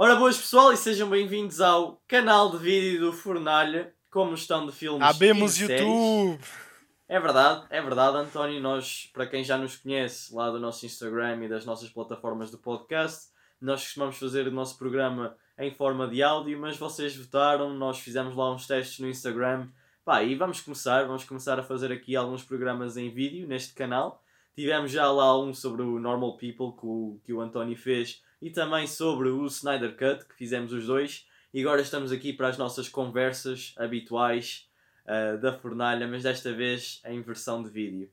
Ora, boas pessoal, e sejam bem-vindos ao canal de vídeo do Fornalha, como estão de filmes Abemos e séries. YouTube! É verdade, é verdade, António. Nós, para quem já nos conhece lá do nosso Instagram e das nossas plataformas do podcast, nós costumamos fazer o nosso programa em forma de áudio, mas vocês votaram, nós fizemos lá uns testes no Instagram. Pá, e vamos começar, vamos começar a fazer aqui alguns programas em vídeo neste canal. Tivemos já lá um sobre o Normal People que o, que o António fez e também sobre o Snyder Cut, que fizemos os dois. E agora estamos aqui para as nossas conversas habituais uh, da fornalha, mas desta vez em versão de vídeo.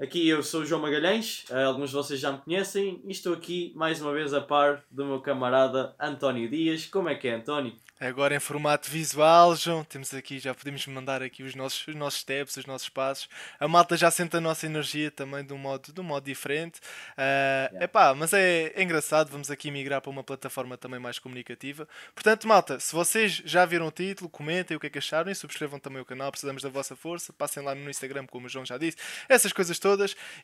Aqui eu sou o João Magalhães, uh, alguns de vocês já me conhecem, e estou aqui mais uma vez a par do meu camarada António Dias. Como é que é, António? Agora em formato visual, João, temos aqui, já podemos mandar aqui os nossos, os nossos steps, os nossos passos. A malta já sente a nossa energia também de um modo, de um modo diferente. Uh, yeah. epá, mas é, é engraçado, vamos aqui migrar para uma plataforma também mais comunicativa. Portanto, malta, se vocês já viram o título, comentem o que é que acharam e subscrevam também o canal, precisamos da vossa força. Passem lá no Instagram, como o João já disse, essas coisas todas.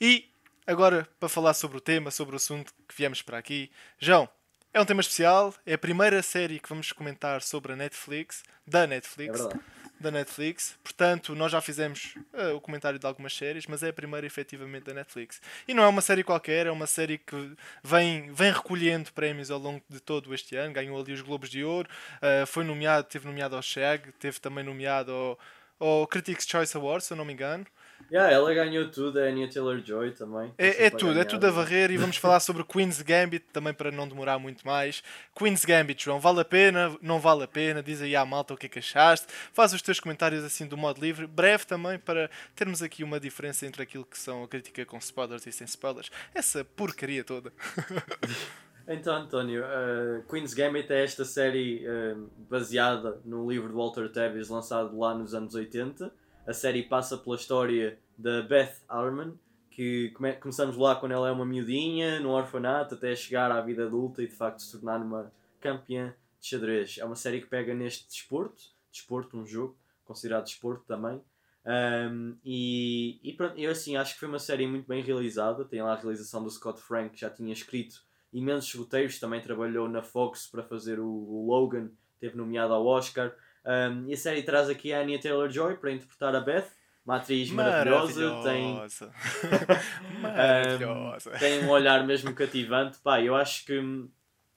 E agora, para falar sobre o tema, sobre o assunto que viemos para aqui, João, é um tema especial, é a primeira série que vamos comentar sobre a Netflix, da Netflix. É da Netflix, portanto, nós já fizemos uh, o comentário de algumas séries, mas é a primeira efetivamente da Netflix. E não é uma série qualquer, é uma série que vem, vem recolhendo prémios ao longo de todo este ano, ganhou ali os Globos de Ouro, uh, foi nomeado, teve nomeado ao SHAG, teve também nomeado ao, ao Critics' Choice Awards, se eu não me engano. Yeah, ela ganhou tudo, a Anya Taylor-Joy também. É, é tudo, é tudo a varrer e vamos falar sobre Queen's Gambit também para não demorar muito mais. Queen's Gambit, João, vale a pena? Não vale a pena? Diz aí à malta o que é que achaste. Faz os teus comentários assim do modo livre, breve também para termos aqui uma diferença entre aquilo que são a crítica com spoilers e sem spoilers. Essa porcaria toda. Então, António, uh, Queen's Gambit é esta série uh, baseada no livro de Walter Tevis lançado lá nos anos 80 a série passa pela história da Beth Harmon, que come começamos lá quando ela é uma miudinha, no orfanato, até chegar à vida adulta e de facto se tornar uma campeã de xadrez. É uma série que pega neste desporto, desporto, um jogo, considerado desporto também. Um, e, e pronto, eu assim acho que foi uma série muito bem realizada. Tem lá a realização do Scott Frank, que já tinha escrito imensos roteiros, também trabalhou na Fox para fazer o, o Logan, teve nomeado ao Oscar. Um, e a série traz aqui a Anya Taylor-Joy para interpretar a Beth, uma atriz maravilhosa, maravilhosa. tem maravilhosa. Um, tem um olhar mesmo cativante. Pá, eu acho que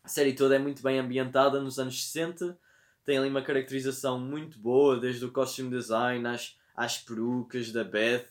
a série toda é muito bem ambientada nos anos 60, tem ali uma caracterização muito boa, desde o costume design às, às perucas da Beth,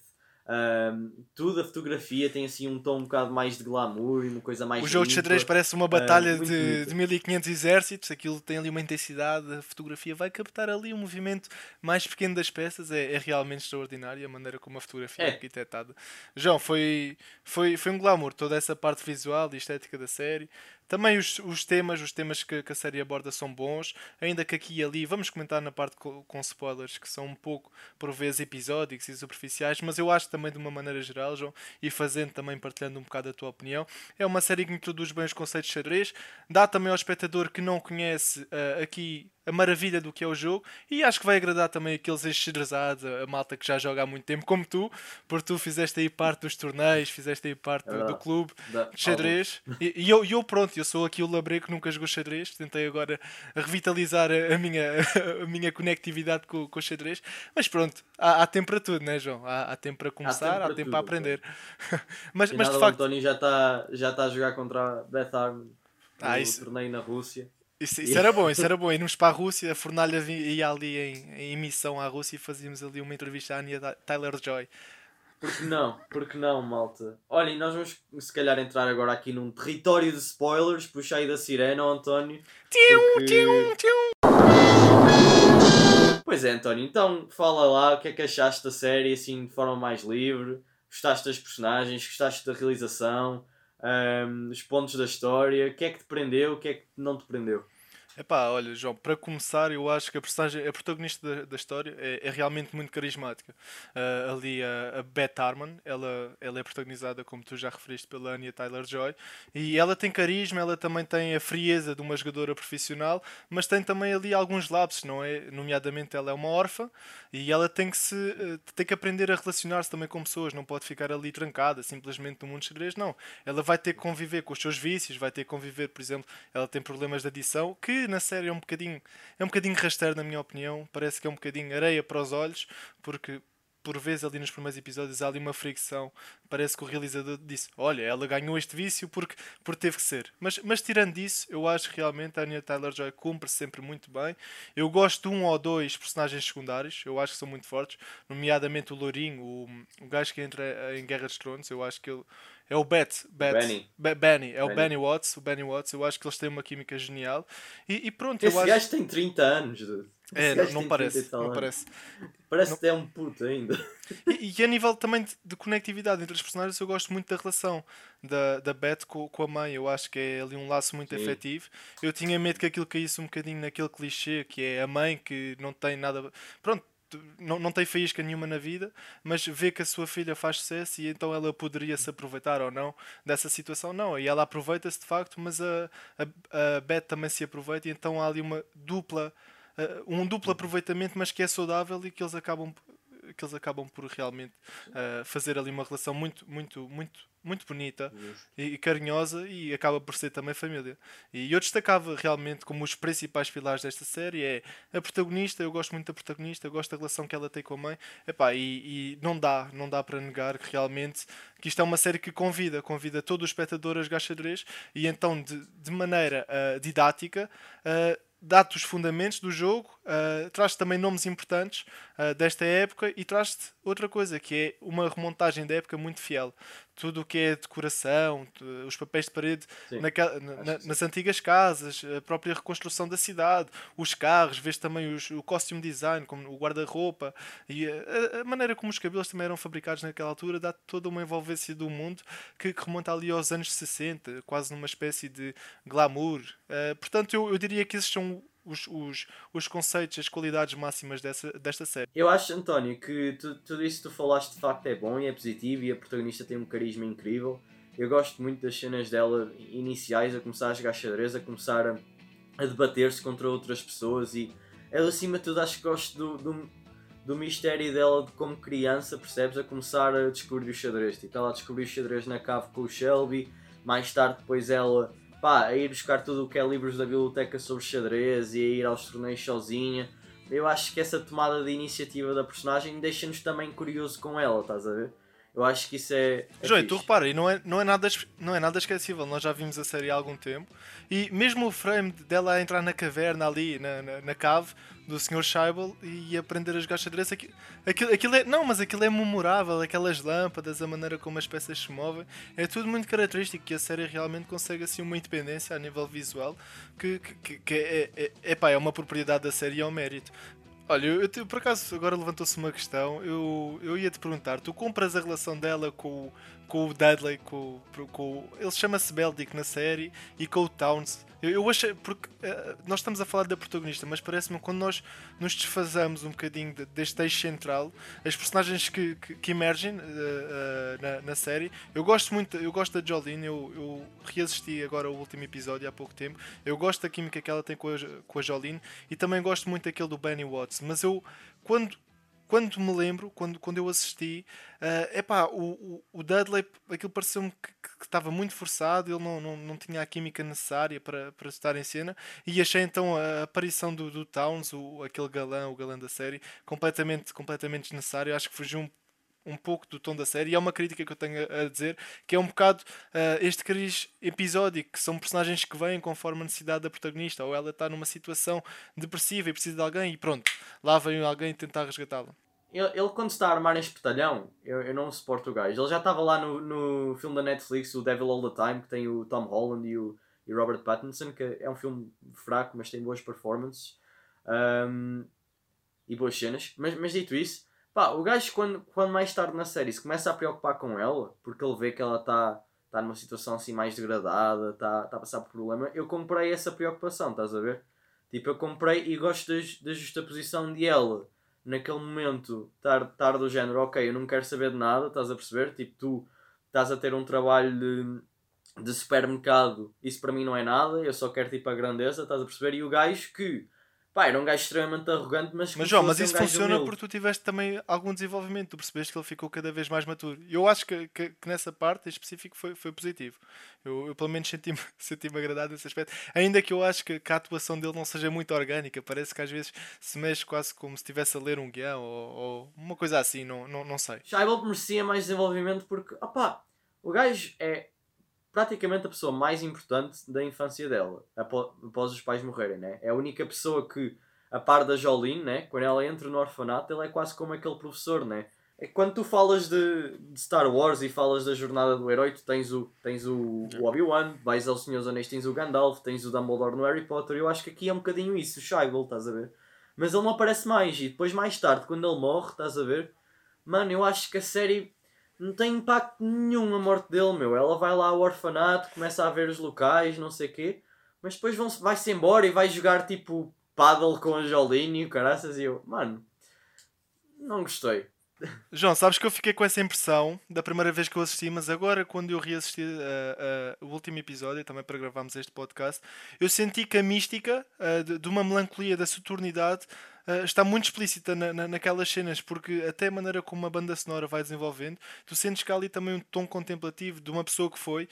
um, tudo a fotografia tem assim um tom um bocado mais de glamour e uma coisa mais. O jogo limpa. de xadrez parece uma batalha uh, de, de 1500 exércitos, aquilo tem ali uma intensidade, a fotografia vai captar ali um movimento mais pequeno das peças, é, é realmente extraordinário a maneira como a fotografia é, é arquitetada. João, foi, foi, foi um glamour toda essa parte visual e estética da série. Também os, os temas, os temas que, que, a série aborda são bons, ainda que aqui e ali, vamos comentar na parte com, com spoilers, que são um pouco, por vezes, episódicos e superficiais, mas eu acho também de uma maneira geral, João, e fazendo também, partilhando um bocado a tua opinião, é uma série que introduz bem os conceitos de xadrez, dá também ao espectador que não conhece uh, aqui a maravilha do que é o jogo e acho que vai agradar também aqueles enxadrezados, a malta que já joga há muito tempo, como tu, porque tu fizeste aí parte dos torneios, fizeste aí parte do, do clube de xadrez e, e, eu, eu, pronto, eu sou aqui o labre que nunca jogou xadrez, tentei agora revitalizar a, a minha, a minha conectividade com, com o xadrez, mas pronto, há, há tempo para tudo, né, João? Há, há tempo para começar, há tempo para, há tempo para aprender. mas, mas de facto. O António já está já tá a jogar contra a Beth Arm ah, no isso... torneio na Rússia. Isso, isso era bom, isso era bom. Irmos para a Rússia, a Fornalha ia ali em, em emissão à Rússia e fazíamos ali uma entrevista à Anya Tyler Joy. Porque não? Porque não, malta? Olha, e nós vamos se calhar entrar agora aqui num território de spoilers, puxa aí da sirena, António. Tiu, porque... tiu, tiu. Pois é, António, então fala lá o que é que achaste da série assim de forma mais livre. Gostaste das personagens, gostaste da realização, um, os pontos da história, o que é que te prendeu, o que é que não te prendeu? Epá, olha, João, para começar, eu acho que a personagem, a protagonista da, da história é, é, realmente muito carismática. Uh, ali a, a, Beth Harmon, ela, ela é protagonizada, como tu já referiste, pela Anya Tyler-Joy, e ela tem carisma, ela também tem a frieza de uma jogadora profissional, mas tem também ali alguns lapsos, não é? Nomeadamente, ela é uma órfã e ela tem que, se, uh, tem que aprender a relacionar-se também com pessoas, não pode ficar ali trancada, simplesmente no mundo de xadrez, não. Ela vai ter que conviver com os seus vícios, vai ter que conviver, por exemplo, ela tem problemas de adição, que na série é um bocadinho, é um bocadinho rasteiro, na minha opinião. Parece que é um bocadinho areia para os olhos, porque por vezes ali nos primeiros episódios há ali uma fricção. Parece que o realizador disse: Olha, ela ganhou este vício porque, porque teve que ser. Mas, mas tirando isso, eu acho que realmente a Anya Tyler Joy cumpre sempre muito bem. Eu gosto de um ou dois personagens secundários, eu acho que são muito fortes, nomeadamente o Lourinho, o, o gajo que entra em Guerra dos Tronos. Eu acho que ele é o Bet. Bet Benny. Be Benny. É Benny. o Benny Watts. O Benny Watts. Eu acho que eles têm uma química genial. E, e pronto, Esse eu gajo tem 30 anos. É, não, não parece. Não parece. Parece não... que é um puto ainda. E, e, a nível também de, de, conectividade entre os personagens, eu gosto muito da relação da, da Beth com, com a mãe. Eu acho que é ali um laço muito Sim. afetivo. Eu tinha medo que aquilo caísse um bocadinho naquele clichê que é a mãe que não tem nada. Pronto, não, não tem faísca nenhuma na vida, mas vê que a sua filha faz sucesso e então ela poderia se aproveitar ou não dessa situação. Não, e ela aproveita-se de facto, mas a, a, a Beth também se aproveita e então há ali uma dupla, uh, um duplo aproveitamento, mas que é saudável e que eles acabam que eles acabam por realmente uh, fazer ali uma relação muito, muito, muito, muito bonita e, e, carinhosa e acaba por ser também família. E eu destacava realmente como os principais pilares desta série é a protagonista, eu gosto muito da protagonista, eu gosto da relação que ela tem com a mãe, Epá, e, e não dá, não dá para negar que realmente que isto é uma série que convida, convida todo o espectador a jogar xadrez e então de, de maneira uh, didática uh, dá-te os fundamentos do jogo, uh, traz-te também nomes importantes uh, desta época e traz-te outra coisa, que é uma remontagem da época muito fiel. Tudo o que é decoração, os papéis de parede naquela, na, nas antigas casas, a própria reconstrução da cidade, os carros, vês também os, o costume design, como o guarda-roupa e a, a, maneira como os cabelos também eram fabricados naquela altura, dá toda uma envolvência do mundo que, que remonta ali aos anos 60, quase numa espécie de glamour. Uh, portanto, eu, eu diria que esses são os, os, os conceitos, as qualidades máximas dessa, desta série. Eu acho, António, que tu, tudo isso que tu falaste de facto é bom e é positivo e a protagonista tem um carisma incrível. Eu gosto muito das cenas dela iniciais, a começar a jogar xadrez, a começar a, a debater-se contra outras pessoas e ela acima de tudo acho que gosto do, do, do mistério dela de como criança, percebes? A começar a descobrir o xadrez. Tipo, ela descobriu o xadrez na cave com o Shelby, mais tarde depois ela pá, a ir buscar tudo o que é livros da biblioteca sobre xadrez e a ir aos torneios sozinha. Eu acho que essa tomada de iniciativa da personagem deixa-nos também curioso com ela, estás a ver? Eu acho que isso é. é João, tu repara, e não é, não, é nada, não é nada esquecível. Nós já vimos a série há algum tempo. E mesmo o frame dela entrar na caverna ali, na, na, na cave do Sr. Scheibel e aprender a jogar xadrez, aquilo, aquilo, aquilo é. Não, mas aquilo é memorável. Aquelas lâmpadas, a maneira como as peças se movem. É tudo muito característico. E a série realmente consegue assim uma independência a nível visual que, que, que é, é, é, pá, é uma propriedade da série e é um mérito. Olha, eu, por acaso agora levantou-se uma questão. Eu, eu ia te perguntar: tu compras a relação dela com, com o Dudley, com, com ele chama-se Beldic na série, e com o Towns? Eu, eu porque uh, nós estamos a falar da protagonista, mas parece-me quando nós nos desfazamos um bocadinho de, deste eixo central, as personagens que, que, que emergem uh, uh, na, na, série, eu gosto muito, eu gosto da Jolene, eu, eu reassisti agora o último episódio há pouco tempo, eu gosto da química que ela tem com a, com a Jolene e também gosto muito daquele do Benny Watts, mas eu quando quando me lembro, quando, quando eu assisti, uh, epá, o, o, Dudley, aquilo pareceu-me que, estava muito forçado, ele não, não, não tinha a química necessária para, para estar em cena, e achei então a aparição do, do Towns, o, aquele galã, o galã da série, completamente, completamente desnecessário, acho que fugiu um um pouco do tom da série e é uma crítica que eu tenho a dizer que é um bocado uh, este cariz episódico que são personagens que vêm conforme a necessidade da protagonista ou ela está numa situação depressiva e precisa de alguém e pronto, lá vem alguém tentar resgatá-la. Ele, ele, quando está a armar em espetalhão, eu, eu não suporto o gajo. Ele já estava lá no, no filme da Netflix, o Devil All the Time, que tem o Tom Holland e o e Robert Pattinson, que é um filme fraco, mas tem boas performances um, e boas cenas. Mas, mas dito isso, Pá, o gajo, quando, quando mais tarde na série se começa a preocupar com ela, porque ele vê que ela está tá numa situação assim mais degradada, está tá a passar por problema, eu comprei essa preocupação, estás a ver? Tipo, eu comprei e gosto da, da justa posição de ela. Naquele momento, estar, estar do género, ok, eu não quero saber de nada, estás a perceber? Tipo, tu estás a ter um trabalho de, de supermercado, isso para mim não é nada, eu só quero tipo a grandeza, estás a perceber? E o gajo que Pá, era um gajo extremamente arrogante, mas. Mas, João, mas isso um funciona humilde. porque tu tiveste também algum desenvolvimento, tu percebeste que ele ficou cada vez mais maturo. E eu acho que, que, que, nessa parte em específico foi, foi positivo. Eu, eu pelo menos senti-me senti agradado nesse aspecto. Ainda que eu acho que, que, a atuação dele não seja muito orgânica, parece que às vezes se mexe quase como se estivesse a ler um guião ou, ou, uma coisa assim, não, não, não sei. Scheibel merecia mais desenvolvimento porque, opá, o gajo é praticamente a pessoa mais importante da infância dela, após os pais morrerem, né? É a única pessoa que, a par da Jolene, né? Quando ela entra no orfanato, ele é quase como aquele professor, né? É quando tu falas de, de, Star Wars e falas da jornada do herói, tu tens o, tens o, o Obi-Wan, vais aos Senhores Anéis, tens o Gandalf, tens o Dumbledore no Harry Potter. Eu acho que aqui é um bocadinho isso, o Scheibel, estás a ver? Mas ele não aparece mais. E depois, mais tarde, quando ele morre, estás a ver? Mano, eu acho que a série não tem impacto nenhum a morte dele, meu. Ela vai lá ao orfanato, começa a ver os locais, não sei o quê, mas depois vão vai-se embora e vai jogar tipo paddle com a Jolene e o caraças e eu, mano, não gostei. João, sabes que eu fiquei com essa impressão da primeira vez que eu assisti, mas agora quando eu reassisti uh, uh, o último episódio, também para gravarmos este podcast, eu senti que a mística uh, de, de, uma melancolia da soturnidade está muito explícita na, na, naquelas cenas, porque até a maneira como a banda sonora vai desenvolvendo, tu sentes que há ali também um tom contemplativo de uma pessoa que foi,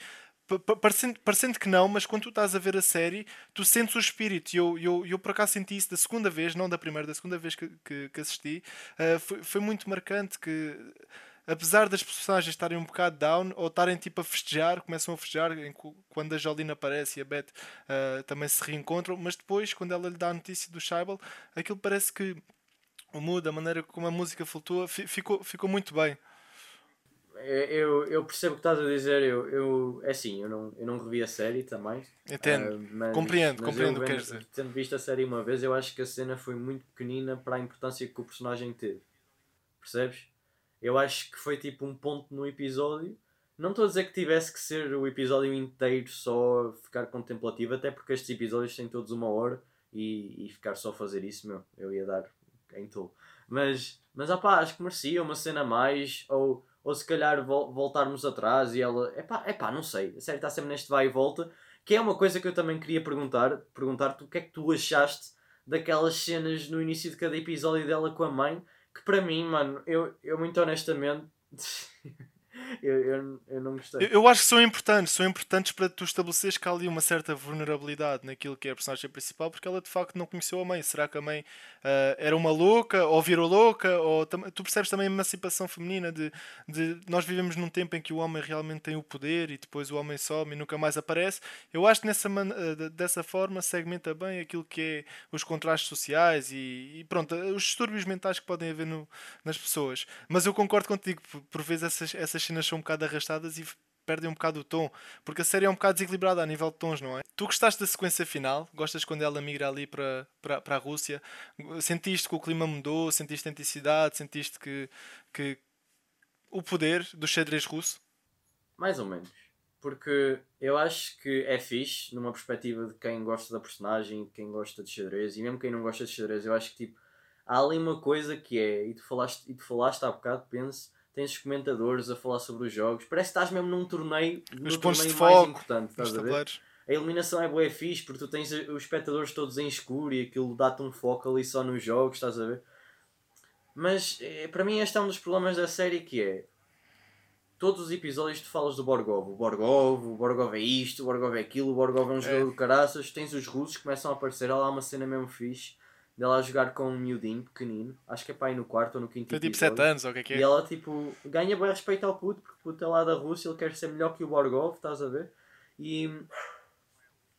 parecendo, parecendo que não, mas quando tu estás a ver a série, tu sentes o espírito. E eu, eu, eu por acaso senti isso da segunda vez, não da primeira, da segunda vez que, que, que assisti. Uh, foi, foi muito marcante que apesar das personagens estarem um bocado down ou estarem tipo a festejar, começam a festejar quando a Jolene aparece e a Beth uh, também se reencontram, mas depois, quando ela lhe dá a notícia do Scheibel, aquilo parece que o mood, a maneira como a música flutua, ficou, ficou muito bem. Eu, eu percebo o que estás a dizer, eu, eu, é assim, eu não, eu não revi a série também. Entendo, uh, mas, compreendo, mas compreendo o que queres dizer. Tendo visto a série uma vez, eu acho que a cena foi muito pequenina para a importância que o personagem teve. Percebes? Eu acho que foi tipo um ponto no episódio. Não estou a dizer que tivesse que ser o episódio inteiro só ficar contemplativo, até porque estes episódios têm todos uma hora e, e ficar só a fazer isso, meu, eu ia dar em tolo. Mas, mas opá, acho que merecia uma cena mais, ou, ou se calhar vol voltarmos atrás e ela. Epá, epá, não sei, a série está sempre neste vai e volta, que é uma coisa que eu também queria perguntar, perguntar-te o que é que tu achaste daquelas cenas no início de cada episódio dela com a mãe, que para mim, mano, eu, eu muito honestamente. eu, eu, eu não gostei. Eu, eu, acho que são importantes, são importantes para tu estabeleceres que há ali uma certa vulnerabilidade naquilo que é a personagem principal, porque ela de facto não conheceu a mãe. Será que a mãe uh, era uma louca, ou virou louca, ou tu percebes também a emancipação feminina de, de nós vivemos num tempo em que o homem realmente tem o poder e depois o homem some e nunca mais aparece. Eu acho que nessa man... Uh, dessa forma segmenta bem aquilo que é os contrastes sociais e, e pronto, os distúrbios mentais que podem haver no, nas pessoas. Mas eu concordo contigo, por, por vezes essas, essas cenas são um bocado arrastadas e perdem um bocado o tom, porque a série é um bocado desequilibrada a nível de tons, não é? Tu gostaste da sequência final? Gostas quando ela migra ali para, para, para a Rússia? Sentiste que o clima mudou? Sentiste intensidade? Sentiste que, que o poder do xadrez russo? Mais ou menos. Porque eu acho que é fixe, numa perspectiva de quem gosta da personagem, quem gosta de xadrez, e mesmo quem não gosta de xadrez, eu acho que tipo, há ali uma coisa que é, e tu falaste, e tu falaste há bocado, penso, tens os comentadores a falar sobre os jogos. Parece que estás mesmo num torneio, no torneio mais foco, importante, estás a ver? A eliminação é boa fixe porque tu tens os espectadores todos em escuro e aquilo dá-te um foco ali só nos jogos, estás a ver? Mas eh, para mim este é um dos problemas da série que é todos os episódios tu falas do Borgov, o Borgov, o Borgov é isto, o Borgov é aquilo, o Borgov é um jogador é. de caraças, tens os russos que começam a aparecer, há lá uma cena mesmo fixe dela a jogar com um miudinho pequenino, acho que é para ir no quarto ou no quinto Tem tipo 7 anos, ou o que é que é? E ela tipo ganha bem respeito ao puto, porque o puto é lá da Rússia, ele quer ser melhor que o Borgov, estás a ver? E,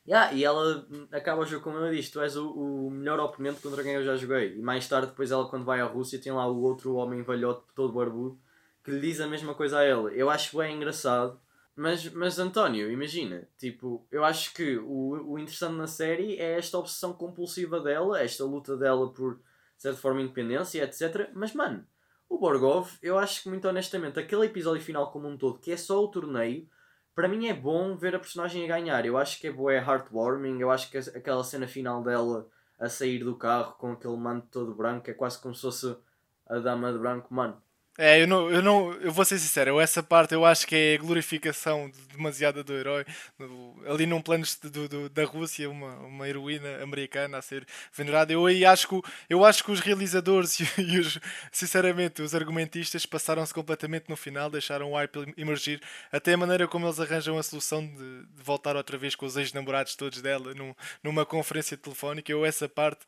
yeah, e ela acaba o jogo como ela diz, tu és o, o melhor oponente contra quem eu já joguei. E mais tarde, depois ela quando vai à Rússia, tem lá o outro homem velhote todo barbudo que lhe diz a mesma coisa a ela. Eu acho bem engraçado mas, mas António, imagina, tipo, eu acho que o, o interessante na série é esta obsessão compulsiva dela, esta luta dela por, de certa forma, independência, etc. Mas, mano, o Borgov, eu acho que, muito honestamente, aquele episódio final como um todo, que é só o torneio, para mim é bom ver a personagem a ganhar. Eu acho que é boa, é heartwarming, eu acho que aquela cena final dela a sair do carro com aquele manto todo branco, é quase como se fosse a dama de branco, mano. É, eu não, eu não, eu vou ser sincero, eu, essa parte eu acho que é a glorificação demasiada do herói. ali num plano do, do, da Rússia, uma, uma heroína americana a ser venerada. Eu acho que, eu acho que os realizadores e, e os, sinceramente, os argumentistas passaram-se completamente no final, deixaram o hype emergir, até a maneira como eles arranjam a solução de, de voltar outra vez com os ex-namorados todos dela num, numa conferência telefónica. Eu essa parte.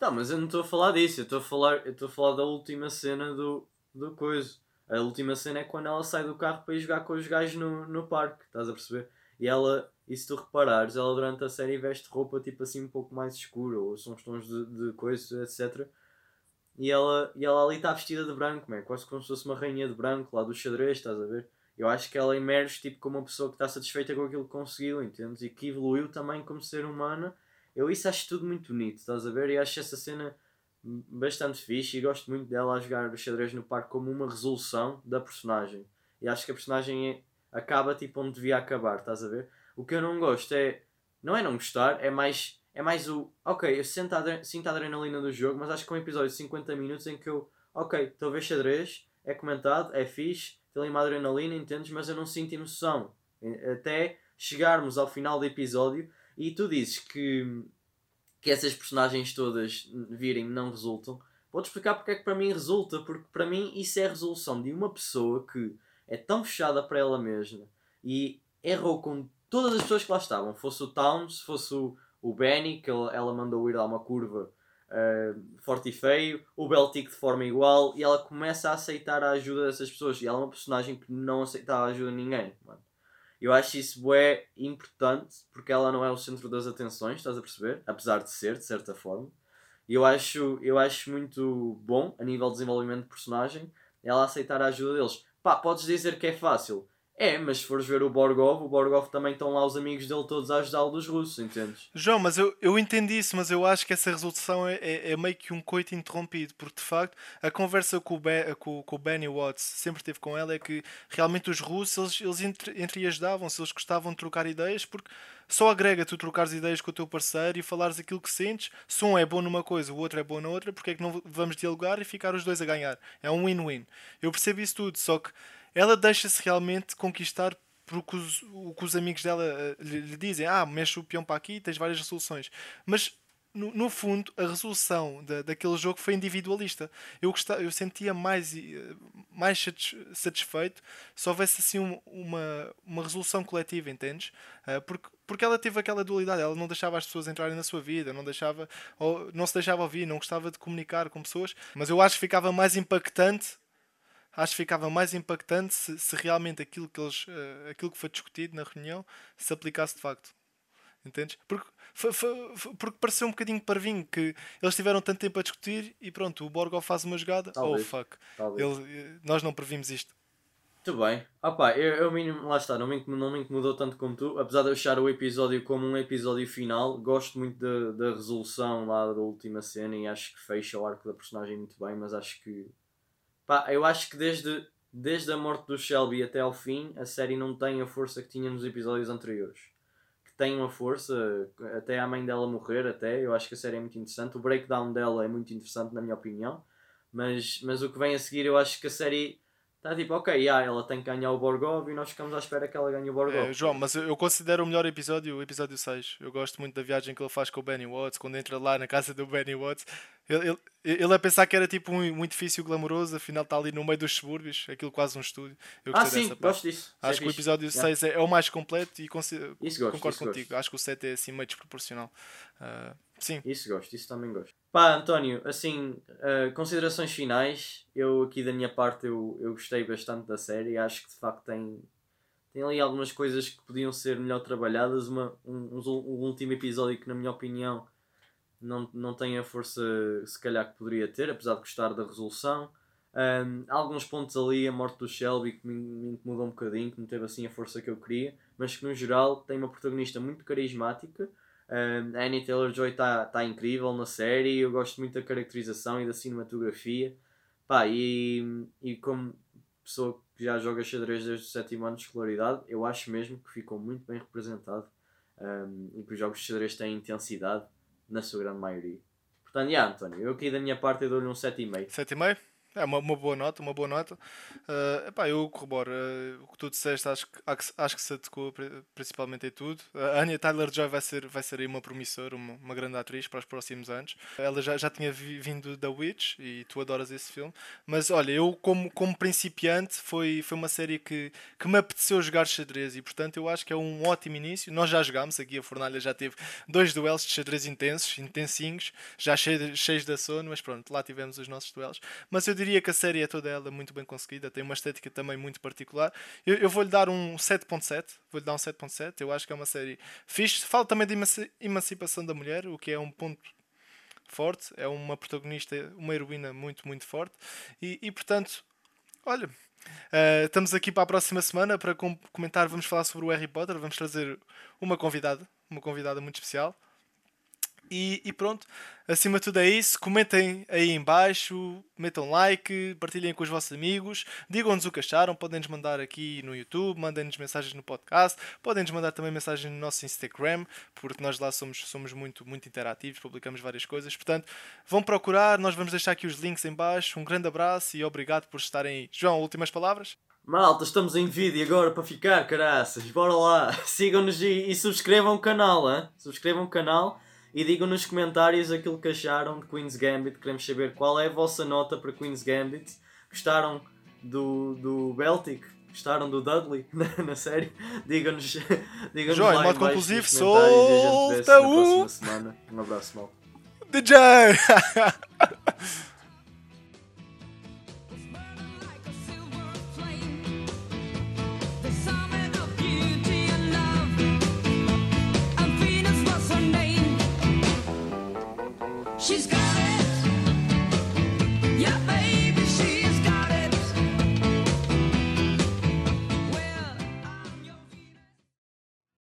Não, mas eu não estou a falar disso, estou a falar, eu estou a falar da última cena do do coisa. A última cena é quando ela sai do carro para ir jogar com os gajos no, no parque, estás a perceber? E ela, e se tu reparares, ela durante a série veste roupa tipo assim um pouco mais escura, ou são uns tons de, de coisas, etc. E ela, e ela ali está vestida de branco, man, quase como se fosse uma rainha de branco lá do xadrez, estás a ver? Eu acho que ela emerge tipo como uma pessoa que está satisfeita com aquilo que conseguiu, entendes? E que evoluiu também como ser humana. Eu isso acho tudo muito bonito, estás a ver? E acho essa cena bastante fixe e gosto muito dela a jogar o xadrez no parque como uma resolução da personagem. E acho que a personagem é, acaba tipo onde devia acabar, estás a ver? O que eu não gosto é. Não é não gostar, é mais. É mais o. Ok, eu sinto a, sinto a adrenalina do jogo, mas acho que é um episódio de 50 minutos em que eu. Ok, estou a ver xadrez, é comentado, é fixe, tem ali uma adrenalina, entendes? Mas eu não sinto emoção. Até chegarmos ao final do episódio e tu dizes que que essas personagens todas virem não resultam, vou-te explicar porque é que para mim resulta, porque para mim isso é a resolução de uma pessoa que é tão fechada para ela mesma e errou com todas as pessoas que lá estavam, fosse o Towns, fosse o, o Benny, que ela mandou ir a uma curva uh, forte e feio, o Beltic de forma igual, e ela começa a aceitar a ajuda dessas pessoas. E ela é uma personagem que não aceitava a ajuda de ninguém. Mano. Eu acho isso é importante porque ela não é o centro das atenções, estás a perceber? Apesar de ser, de certa forma. E eu acho, eu acho muito bom, a nível de desenvolvimento de personagem, ela aceitar a ajuda deles. Pá, podes dizer que é fácil. É, mas se fores ver o Borgov, o Borgov também estão lá os amigos dele todos a ajudá-lo dos russos, entendes? João, mas eu, eu entendi isso, mas eu acho que essa resolução é, é, é meio que um coito interrompido, porque de facto a conversa com o, Be, com, com o Benny Watts sempre teve com ela é que realmente os russos eles, eles entre, entre ajudavam-se, eles gostavam de trocar ideias, porque só agrega tu trocares ideias com o teu parceiro e falares aquilo que sentes. Se um é bom numa coisa, o outro é bom na outra, porque é que não vamos dialogar e ficar os dois a ganhar? É um win-win. Eu percebo isso tudo, só que ela deixa-se realmente conquistar por o que os, o que os amigos dela uh, lhe, lhe, dizem. Ah, mexe o peão para aqui, tens várias resoluções. Mas no, no, fundo, a resolução da, daquele jogo foi individualista. Eu, gostava, eu sentia mais, eh, mais satisfeito se houvesse assim uma, uma resolução coletiva, entendes? Uh, porque, porque ela teve aquela dualidade, ela não deixava as pessoas entrarem na sua vida, não deixava, ou não se deixava ouvir, não gostava de comunicar com pessoas, mas eu acho que ficava mais impactante acho que ficava mais impactante se, se realmente aquilo que, eles, uh, aquilo que foi discutido na reunião se aplicasse de facto. Entendes? Porque, foi, foi, foi, porque pareceu um bocadinho parvinho que eles tiveram tanto tempo a discutir e pronto, o Borgov faz uma jogada. Oh, Talvez. Oh fuck. Ele, eh, nós não previmos isto. Muito bem. Opa, eu, eu lá está, não me, não me incomodou tanto como tu, apesar de eu achar o episódio como um episódio final, gosto muito da, da resolução lá da última cena e acho que fecha o arco da personagem muito bem, mas acho que Pá, eu acho que desde, desde a morte do Shelby até ao fim, a série não tem a força que tinha nos episódios anteriores. Que tem uma força, até a mãe dela morrer, até. Eu acho que a série é muito interessante. O breakdown dela é muito interessante, na minha opinião. Mas, mas o que vem a seguir, eu acho que a série Está tipo, ok, yeah, ela tem que ganhar o Borgov e nós ficamos à espera que ela ganhe o Borgov. É, João, mas eu considero o melhor episódio o episódio 6. Eu gosto muito da viagem que ele faz com o Benny Watts, quando entra lá na casa do Benny Watts. Ele, ele, ele a pensar que era tipo um, um edifício glamouroso, afinal está ali no meio dos subúrbios, aquilo quase um estúdio. Eu ah, sim, gosto disso. É acho é que o episódio yeah. 6 é, é, o mais completo e gosto, concordo contigo. Gosto. Acho que o 7 é assim meio desproporcional. Uh, sim. Isso gosto, isso também gosto. Pá, António, assim, uh, considerações finais. Eu aqui da minha parte eu, eu gostei bastante da série. Acho que de facto tem, tem ali algumas coisas que podiam ser melhor trabalhadas. Uma, um, um último episódio que na minha opinião não, não tem a força se calhar que poderia ter, apesar de gostar da resolução. Um, alguns pontos ali, a morte do Shelby que me, me incomodou um bocadinho, que não teve assim a força que eu queria, mas que no geral tem uma protagonista muito carismática a Annie Taylor-Joy está tá incrível na série, eu gosto muito da caracterização e da cinematografia. Pá, e, e como pessoa que já joga xadrez desde o sétimo ano de escolaridade, eu acho mesmo que ficou muito bem representado um, e que os jogos de xadrez têm intensidade na sua grande maioria. Portanto, yeah, António, eu aqui da minha parte dou-lhe um 7,5. 7,5? É uma, uma boa nota, uma boa nota. Uh, epá, eu corroboro uh, o que tu disseste, acho acho que se adequou principalmente em tudo. A Anya Tyler-Joy vai ser, vai ser aí uma promissora, uma, uma grande atriz para os próximos anos. Ela já, já tinha vindo da Witch e tu adoras esse filme. Mas olha, eu como, como principiante foi, foi uma série que, que me apeteceu jogar xadrez e portanto eu acho que é um ótimo início. Nós já jogámos, aqui a Fornalha já teve dois duelos de xadrez intensos, intensinhos, já cheios, cheios da sono, mas pronto, lá tivemos os nossos duelos. Mas eu diria diria que a série é toda ela muito bem conseguida, tem uma estética também muito particular. Eu, eu vou-lhe dar um 7.7, vou-lhe dar um 7.7, eu acho que é uma série fixe. Fala também de emancipação da mulher, o que é um ponto forte, é uma protagonista, uma heroína muito, muito forte. E, e portanto, olha, uh, estamos aqui para a próxima semana para comentar, vamos falar sobre o Harry Potter, vamos trazer uma convidada, uma convidada muito especial. E, e, pronto, acima de tudo é isso. Comentem aí em baixo, metam like, partilhem com os vossos amigos, digam-nos o que acharam, podem-nos mandar aqui no YouTube, mandem-nos mensagens no podcast, podem-nos mandar também mensagens no nosso Instagram, porque nós lá somos, somos muito, muito interativos, publicamos várias coisas. Portanto, vão procurar, nós vamos deixar aqui os links em baixo. Um grande abraço e obrigado por estarem aí. João, últimas palavras? Malta, estamos em vídeo agora para ficar, caraças. Bora lá, sigam-nos e, e subscrevam o canal, hein? subscrevam o canal e digam nos comentários aquilo que acharam de Queen's Gambit. Queremos saber qual é a vossa nota para Queen's Gambit. Gostaram do, do Beltic? Gostaram do Dudley na, na série? Digam-nos digam João, lá modo conclusivo, solta o... Um abraço, mal. DJ!